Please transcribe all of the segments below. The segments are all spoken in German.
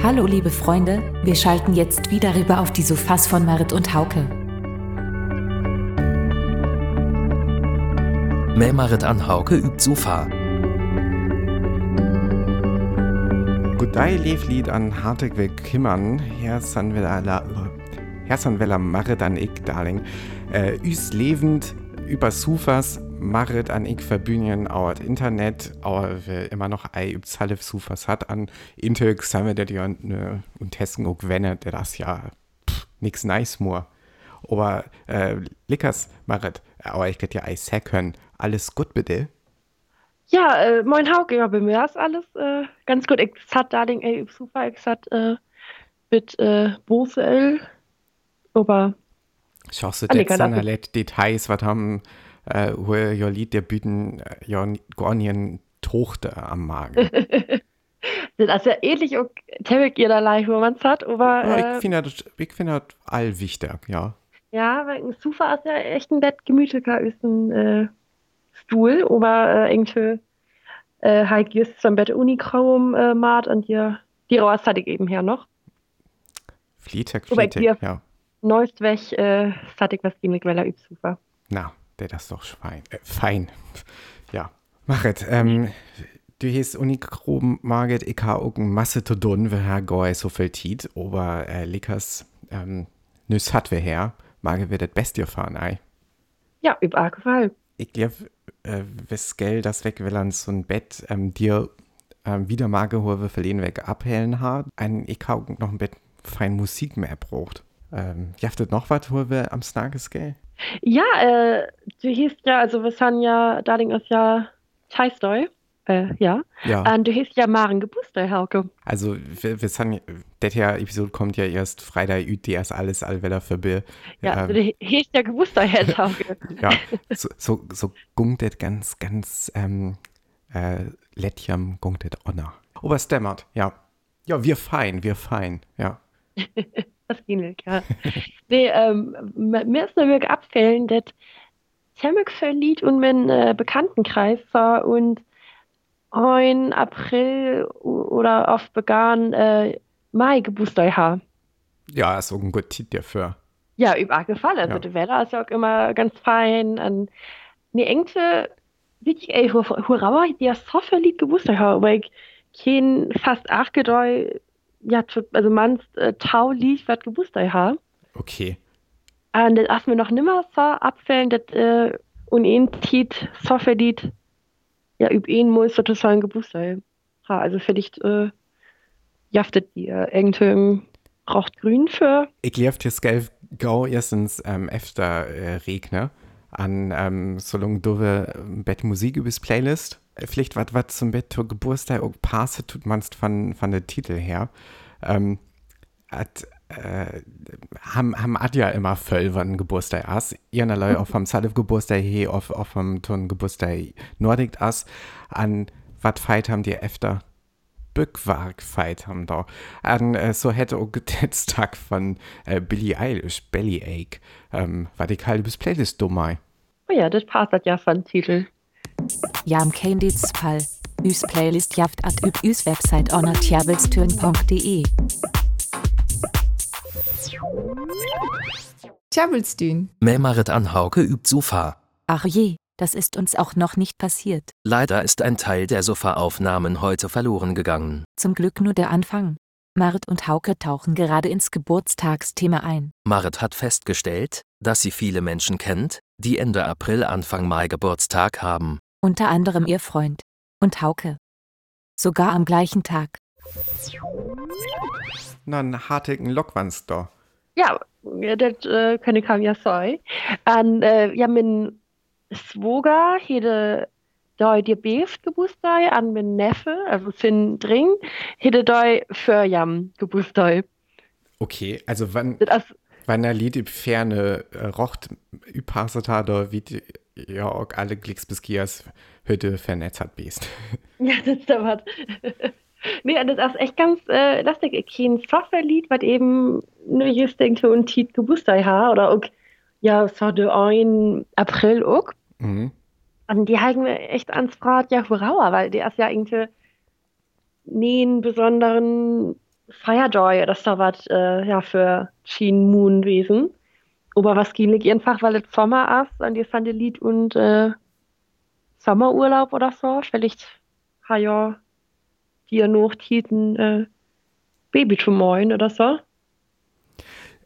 Hallo liebe Freunde, wir schalten jetzt wieder rüber auf die Sofas von Marit und Hauke. Mehr Marit an Hauke übt Sofa. Gudai Lied an Hartig will kimmern, Herr Sanvella, Herr Sanvella Marit an ich, Darling. Äh, üs lebend über Sufas Marit an ich verbünien auert Internet, aber wir immer noch ei üb Zalif Sufas hat an Intel sammelt der die und, ne, und testen auch wenne, der das ja pff, nix nice more. Aber äh, Lickers Marit, aber ich get ja ei können. Alles gut bitte? Ja, äh, moin Hauke, ja, bei mir ist alles äh, ganz gut. Ich hat da den ey, super, ich hat äh, mit äh, Bosel, aber Ich hoffe, Ah, sind auch- halt Details, was haben, äh, wo ihr Lied der Büten, äh, ja, gar nicht Tochter am Magen. das ist ja ähnlich auch Tebek ihr da leicht, wo man es hat, aber ja, äh, ich finde das, ich finde das all wichtig, ja. ja, weil ein Sofa ist ja echt ein nett gemütlicher ist ein äh, Stuhl, aber äh, irgendwie äh, halt just zum Bett Unichrom äh, mat und ihr die Raus hatte ich eben her noch. Flietek, Flietek, ja. Neuest weg, äh, hatte ich was gegen die Weller üb Sofa. Na, der das ist doch Schwein. Äh, fein. Ja. Machet, ähm, du hieß Unikrom Marget, ich ha auch Masse zu tun, wir ha goi so viel Tiet, aber äh, Lickers, ähm, nüs hat wir her, Marge wird das Beste fahren, ei. Ja, üb Gefallen. Ich glaube, äh, wes Geld das weg will an so ein Bett, ähm, dir ähm, wieder Marge hohe verlieren weg abhellen hat, ein ich ha auch noch ein Bett fein Musik mehr braucht. Ähm, jaftet noch was, wo wir am Snages gell? Ja, äh, du hießt ja, also wir sind ja, Darling ist ja Teistoi, äh, ja. Ja. Und du hießt ja Maren Gebuster, Hauke. Also, wir, wir sind, das ja Episode kommt ja erst Freitag, üt die erst alles allweller verbill. Ja, Ähm, also du hießt ja Gebuster, Herr Hauke. ja, so, so, so gungt das ganz, ganz, ähm, äh, Lettjam gungt das Honor. Oberstämmert, ja. Ja, wir fein, wir fein, ja. Das nicht, ja. nee, ähm, mir ist nur wirklich abfällen, dass Temmek verliert und mein äh, Bekanntenkreis war und ein April oder auf begann äh, Mai Gebuster haben. Ja, ist auch ein guter Titel dafür. Ja, überall gefallen. Also Ja. die Wetter ist ja auch immer ganz fein. Und nee, irgendwie, wirklich, ey, hu- hurra, die ja so viel Lied gewusst habe, aber ich kein fast acht gedeu, ja, also manst äh, tau Lied, was gewusst habe. Okay. Und das ist mir noch nimmer so abfällen, dass äh, und ein Tiet so viel Lied, ja, üb ihn muss sozusagen gewusst habe. Ha, also vielleicht, äh, jaftet die äh, irgendwie raucht-grün für. Ich lief hier Skelf Gau erstens ähm, efter äh, Regner an ähm, so lang dove Bett Musik übers Playlist. Vielleicht was was zum Bett zur Geburtstag auch passe tut manst von, von der Titel her. Ähm, hat, äh, haben, haben Adja immer voll, wann Geburtstag as. Ihrerlei auch vom Salif Geburtstag he, auf, auf vom Ton Geburtstag Nordic as. An wat feit haben die efter Bückwerk feit haben da. An, äh, so hätte auch Tag von äh, Billie Eilish, Bellyache, ähm, war die kalte bis Playlist dummei. Oh ja, das passt ja von Titel. Ja, im Candid's Fall. Üs Playlist jaft at üb üs Website onatjabelstürn.de. Tjabelstün. Mehr Marit an Hauke übt Sofa. Ach je, das ist uns auch noch nicht passiert. Leider ist ein Teil der Sofa-Aufnahmen heute verloren gegangen. Zum Glück nur der Anfang. Marit und Hauke tauchen gerade ins Geburtstagsthema ein. Marit hat festgestellt, dass sie viele Menschen kennt, die Ende April, Anfang Mai Geburtstag haben. Unter anderem ihr Freund. Und Hauke. Sogar am gleichen Tag. Na, ein hartigen Lockwands da. Ja, das äh, kann ich haben ja sein. Und äh, ja, mein Svoger hätte da dir Beft Geburtstag, an mein Neffe, also Finn Dring, hätte da für Jam Geburtstag. Okay, also wann, Das wann der Lied Ferne äh, rocht, übpasset hat, da wie die, ja auch alle Klicks bis Gias Hütte vernetzt hat bist. ja, das ist der was. Nee, und das ist echt ganz äh, lustig. Ich kenne ein Software-Lied, was eben nur just denkt für ein Tiet Geburtstag hat, oder auch, ja, so der 1. April auch. Mhm. Und die haben mir echt ans Rad, ja, hurra, weil der ist ja irgendwie nie einen besonderen Firejoy oder so was, äh, ja, für Sheen Moon gewesen. Aber was ging einfach, weil es Sommer ist und ihr fand Lied und äh, Sommerurlaub oder so. Vielleicht hat ja dir noch Titen äh, Baby zu moin oder so.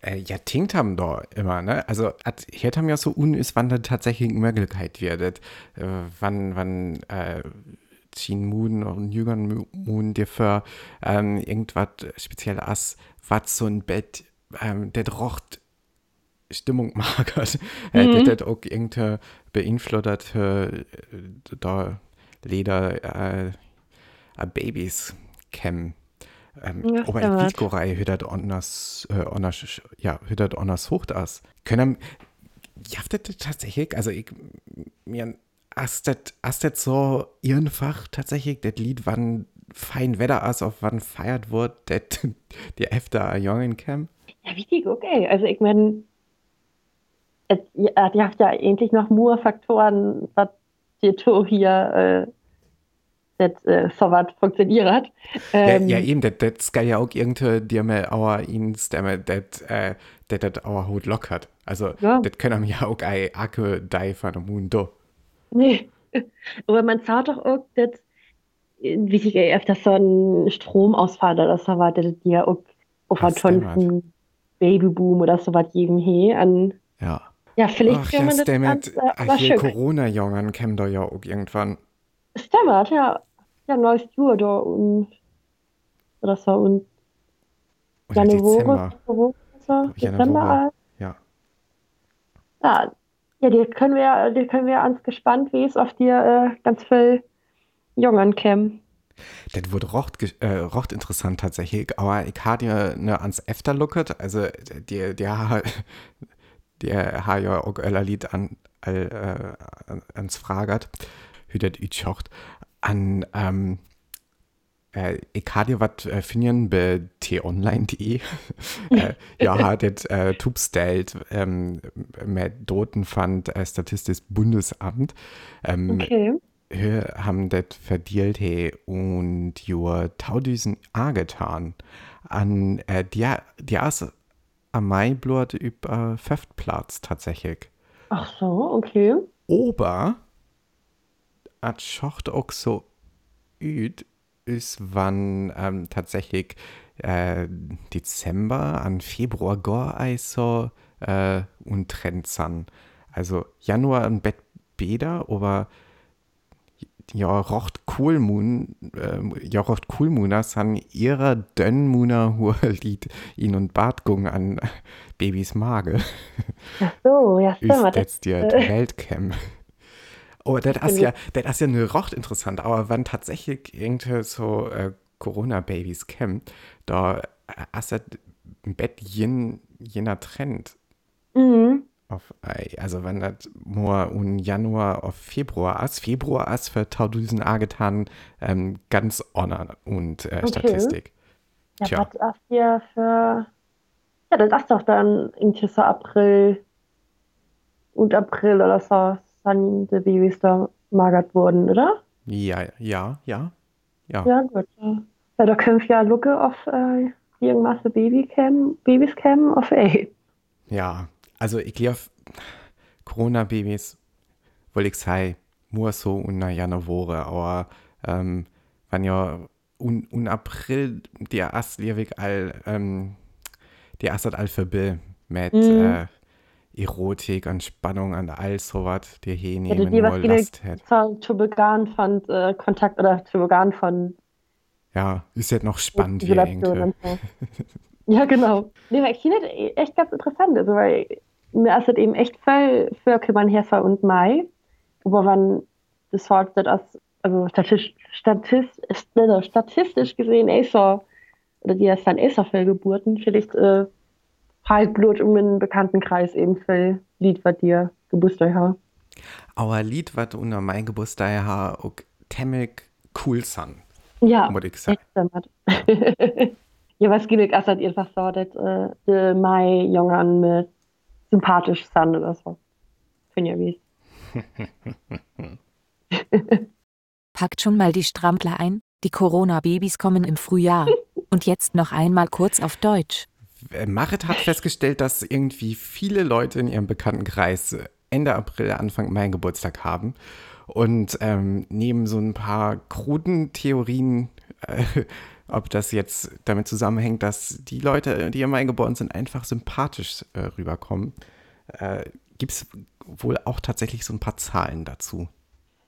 Äh, ja, tinkt haben da immer, ne? Also, hier haben ja so unüs, wann das tatsächlich Möglichkeit wird. Äh, wann, wann, äh, Teen Moon und Jüngern Moon dir für ähm, irgendwas speziell as, was so ein Bett, ähm, der rocht Stimmung magert, äh, mhm. der auch irgendwie beeinflusst äh, da Leder äh, Babys kämen. Ähm, ja, aber in Wiesgorei hüdert onnas, äh, onnas, ja, hüdert onnas hocht as. Können, jaftet tatsächlich, also ich, mir, astet, astet so einfach tatsächlich, das Lied, wann fein Wetter as, auf wann feiert wird, das, die efter Jungen käm? Ja, wichtig, okay. Also ich meine, die habt ja eigentlich noch nur Faktoren, was dir hier äh, das äh, so was funktioniert. Ähm, ja, ja, eben, das kann ja auch irgendwie dir mal our ins, der das äh, das our Hut lockert. Also, ja. das können wir ja auch ein Akku die von dem Mundo. Nee, aber man sagt doch auch, dass, wie ich öfters so ein Stromausfall oder so was, das dir auch auf einen Babyboom oder so was geben, hey, an. Ja. Ja, vielleicht Ach, kann man das ganz, äh, hier Corona-Jungen kämen da ja auch irgendwann. Stimmt, ja ja, neues Jahr da und oder so und oder Januar, Dezember. So, Dezember ja. ja. Ja, die können wir, die können wir ans gespannt, wie es auf dir äh, ganz viel Jungen kämen. Das wurde rocht, äh, rocht interessant tatsächlich, aber ich habe dir ne, ans Efter lookert, also die, die, die hat ja auch ein Lied an, äh, ans Fragert, das ich an ähm, äh, was äh, finden bei t-online.de. äh, ja, hat das äh, Tubstellt ähm, mit Doten fand äh, Statistisches Bundesamt. Ähm, okay. Wir haben das verdient hey, und jo tausend A getan. An äh, die, die ist am Mai blut über Platz tatsächlich. Ach so, okay. Ober at schacht auch so üd ist, wann ähm, tatsächlich äh, Dezember an Februar gar so äh, und Trend san. Also Januar ein Bett Bäder, aber ja, rocht Coolmoon, äh, ja, rocht Coolmooner san ihrer Dönnmooner Lied ihn und Bartgung an Babys Mage. Ach so, ja, stimmt. Ist jetzt die äh, Weltcam. Oh, das ist ja, das ist ja eine Rocht interessant, aber wenn tatsächlich irgendwie so äh, Corona-Babys kämen, da äh, ist das Bett jen, jener Trend. Mhm. Auf, also wenn das nur im Januar auf Februar ist, Februar ist für Tausend getan ähm, ganz honor und äh, okay. Statistik. Ja, Tja. was ist hier für, ja, das ist doch dann irgendwie so April und April oder so dann die Babys da magert wurden, oder? Ja, ja, ja. Ja, ja gut. Ja, da können wir ja Lucke auf äh, irgendwas Babycam, Babys cam auf A. Ja, also ich glaube, Corona-Babys, wollte ich sagen, nur so unter Januar, aber ähm, wenn ja un, un April die erst all, ähm, die erst all verbill mit mhm. äh, Erotik und Spannung und all sowas, die hier nehmen die, nur Last hat. Zu Began von äh, Kontakt oder zu Began von ja, ist jetzt noch spannend hier irgendwie. ja, genau. Nee, weil ich finde echt ganz interessant, also weil mir ist es eben echt voll für Kümmern Herfer und Mai, aber wenn das Wort das also statistisch, statistisch, statistisch gesehen eh so, oder die ist dann eh so für Geburten, vielleicht äh, Halbblut um den Bekanntenkreis eben viel Lied, was dir Geburtstag hat. Aber Lied, was unter mein Geburtstag hat, auch temmig cool san. Ja, muss ich sagen. ja, was gibt es also einfach so, dass äh, Mai Jungen mit sympathisch san oder so. Finde ich wie. Packt schon mal die Strampler ein, die Corona-Babys kommen im Frühjahr. Und jetzt noch einmal kurz auf Deutsch. Äh, Marit hat festgestellt, dass irgendwie viele Leute in ihrem Bekanntenkreis Ende April, Anfang Mai Geburtstag haben. Und ähm, neben so ein paar kruden Theorien, äh, ob das jetzt damit zusammenhängt, dass die Leute, die im Mai geboren sind, einfach sympathisch äh, rüberkommen, äh, gibt es wohl auch tatsächlich so ein paar Zahlen dazu.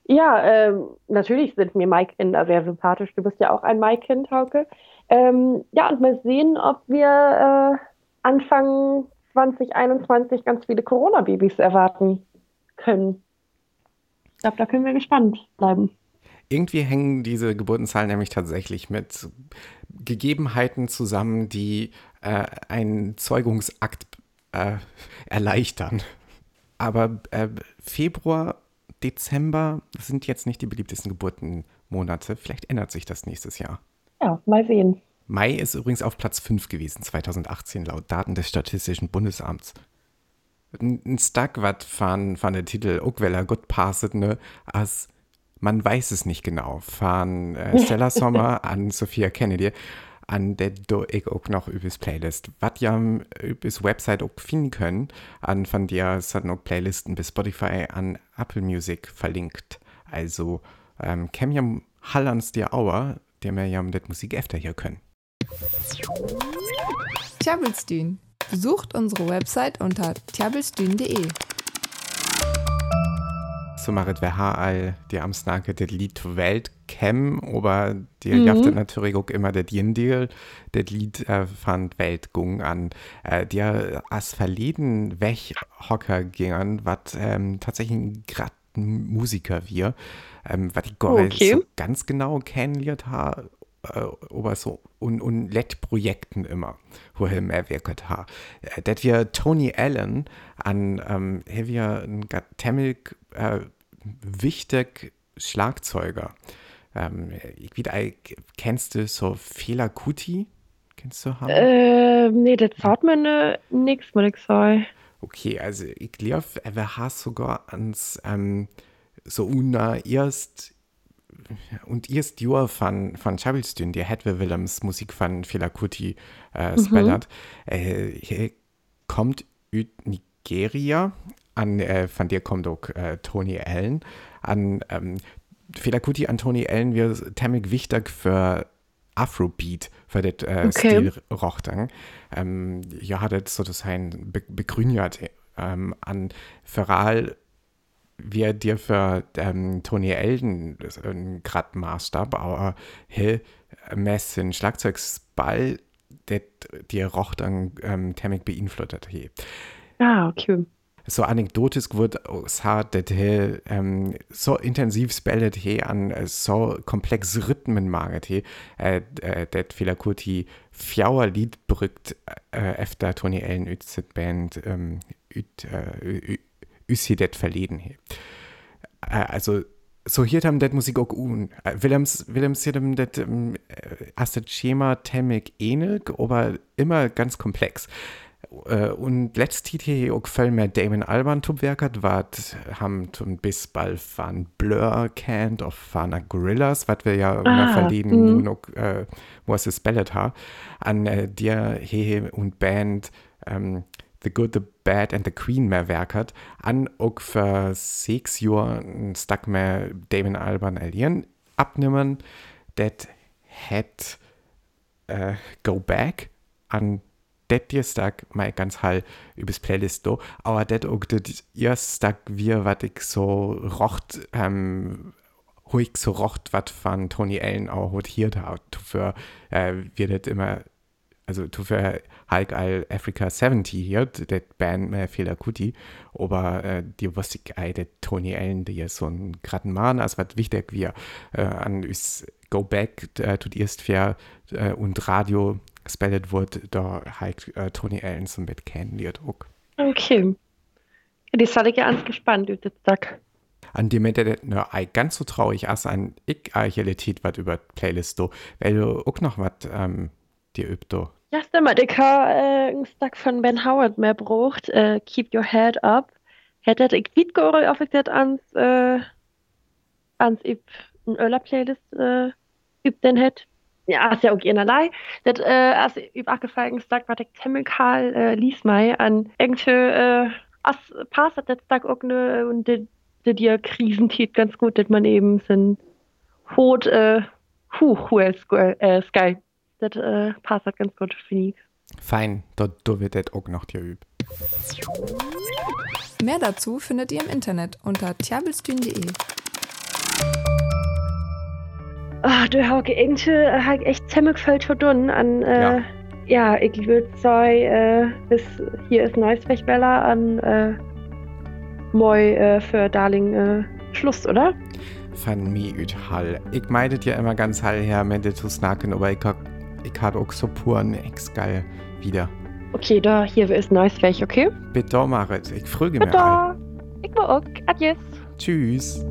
Ja, ähm, natürlich sind mir Maikinder sehr sympathisch. Du bist ja auch ein Maikind, Hauke. Ähm, ja, und mal sehen, ob wir äh, Anfang 2021 ganz viele Corona-Babys erwarten können. Ich glaube, da können wir gespannt bleiben. Irgendwie hängen diese Geburtenzahlen nämlich tatsächlich mit Gegebenheiten zusammen, die äh, einen Zeugungsakt äh, erleichtern. Aber äh, Februar, Dezember sind jetzt nicht die beliebtesten Geburtenmonate. Vielleicht ändert sich das nächstes Jahr. Ja, mal sehen. Mai ist übrigens auf Platz 5 gewesen, 2018, laut Daten des Statistischen Bundesamts. Ein Stuck wat von, von der Titel Ogweller gut passet, ne, als man weiß es nicht genau, von äh, Stella Sommer an Sophia Kennedy, an der du ich auch noch übers Playlist. Was ja übers Website auch finden können, an von der sind auch Playlisten bis Spotify an Apple Music verlinkt. Also, ähm, käm ja Hall ans dir Auer, der mir ja mit Musik öfter hier können. Tjabelstün. Besucht unsere Website unter tjabelstün.de. So macht wir all die am Snake das Lied Welt kennen, aber die mhm. jaftet natürlich auch immer das Jindil, das Lied äh, von Weltgung an. Äh, die als verleden Weghocker gingen, was ähm, tatsächlich gerade Musiker wir, ähm, was ich gar okay. so ganz genau kennengelernt habe äh, aber so und, und LED-Projekten immer, wo er mehr wirkt hat. Äh, das wir Tony Allen an, ähm, wir ein Temmel äh, wichtig Schlagzeuger. Ähm, ich wieder, kennst du so Fela Kuti? Kennst du haben? Äh, nee, das sagt mir ne, nix, muss ich sagen. Okay, also ich glaube, er hat sogar ans ähm, so una erst und erst Jahr von, von Chabelstün, der Hedwig Willems Musik von Fela Kuti äh, spellert, mhm. äh, kommt aus Nigeria, an, äh, von der kommt auch äh, Tony Allen, an ähm, Fela Kuti an Tony Allen wird ziemlich wichtig für Afrobeat, für das äh, okay. Stil Rochtang. Ähm, ja, hat das sozusagen be begründet ähm, an Feral wir dir für ähm, Tony Elden einen Grad Maßstab, aber hey, mess den Schlagzeugsball, der dir roch dann ähm, Thermik beeinflusst he. Ah, okay. So anekdotisch wird sagt, dass he ähm, so intensiv spellet he an äh, so komplex Rhythmen maget he, äh, äh, det gut die fjauer Lied brückt äh, efter Tony Ellen üt Band ähm, üt, äh, ist det verleden. Äh, also so hier haben det Musik auch un. Äh, Willems Willems hier dem det ähm, Schema temmig ähnlich, aber immer ganz komplex. Uh, und letztes hier auch voll mehr Damon Alban werkert, was haben zum bis bald von Blur kennt, auf von Gorillas, was wir ja ah, verleden noch, äh, was es bellet ha, an äh, dir hier und Band ähm, The Good, The Bad and The Queen mehr werkert, an auch für sechs Jahre ein Stück mehr Damon Alban allieren abnehmen, das hat äh, Go Back. An det dir Stück mal ganz hall übers Playlist do, aber det das erste Stück wir, was ich so rocht, ähm, ich so rocht, was von Tony Allen auch hier da, für, äh, wir das immer also für Hulk all Africa 70 hier, der Band mehr viel Kuti, aber äh, die wusste ich, äh, der Tony Allen, der ist so ein graden Mann, also was wichtig wir äh, an uns Go Back äh, tut erst für äh, und Radio spellet wird, da halt äh, Tony Allen zum Bett kennenlernt auch. Okay. Die ich ja ganz gespannt, über Tag. An dem der ne, ganz so traurig als an ich Archalität was über Playlist do, weil du auch noch was ähm, dir übt Ja, stimmt. Ich habe äh, ein Stück von Ben Howard mehr braucht. Äh, Keep Your Head Up. Hätte ich nicht gehoord of ik dat ans, äh, ans in Öller Playlist äh, übt den hätte. Ja, ist ja auch einerlei. Das, äh, als über abgefallen sagt, was ich ziemlich äh, lies mal an irgendwie, äh, as passt das Tag auch ne, und die, die, die Krisentät ganz gut, dass man eben sind Hot, äh, huh, huh, äh, Sky. Das, äh, passt ganz gut, finde ich. Fein, dort do wird das auch noch geübt. Mehr dazu findet ihr im Internet unter tiabelstühn.de. Ah, du hast irgendwie äh, echt ziemlich viel verdun an, äh, Ja. ja. ich würde sagen, äh, bis hier ist Neuswechbeller an, äh, moi, äh, für Darling, äh, Schluss, oder? Van mi üt Hall. Ich meidet ja immer ganz hall her, mit zu snacken, aber ich hab, ich hab auch so puren ex geil wieder. Okay, da, hier ist Neuswech, okay? Bitte Marit, ich frage mir. Da, ich war auch. Adios. Tschüss.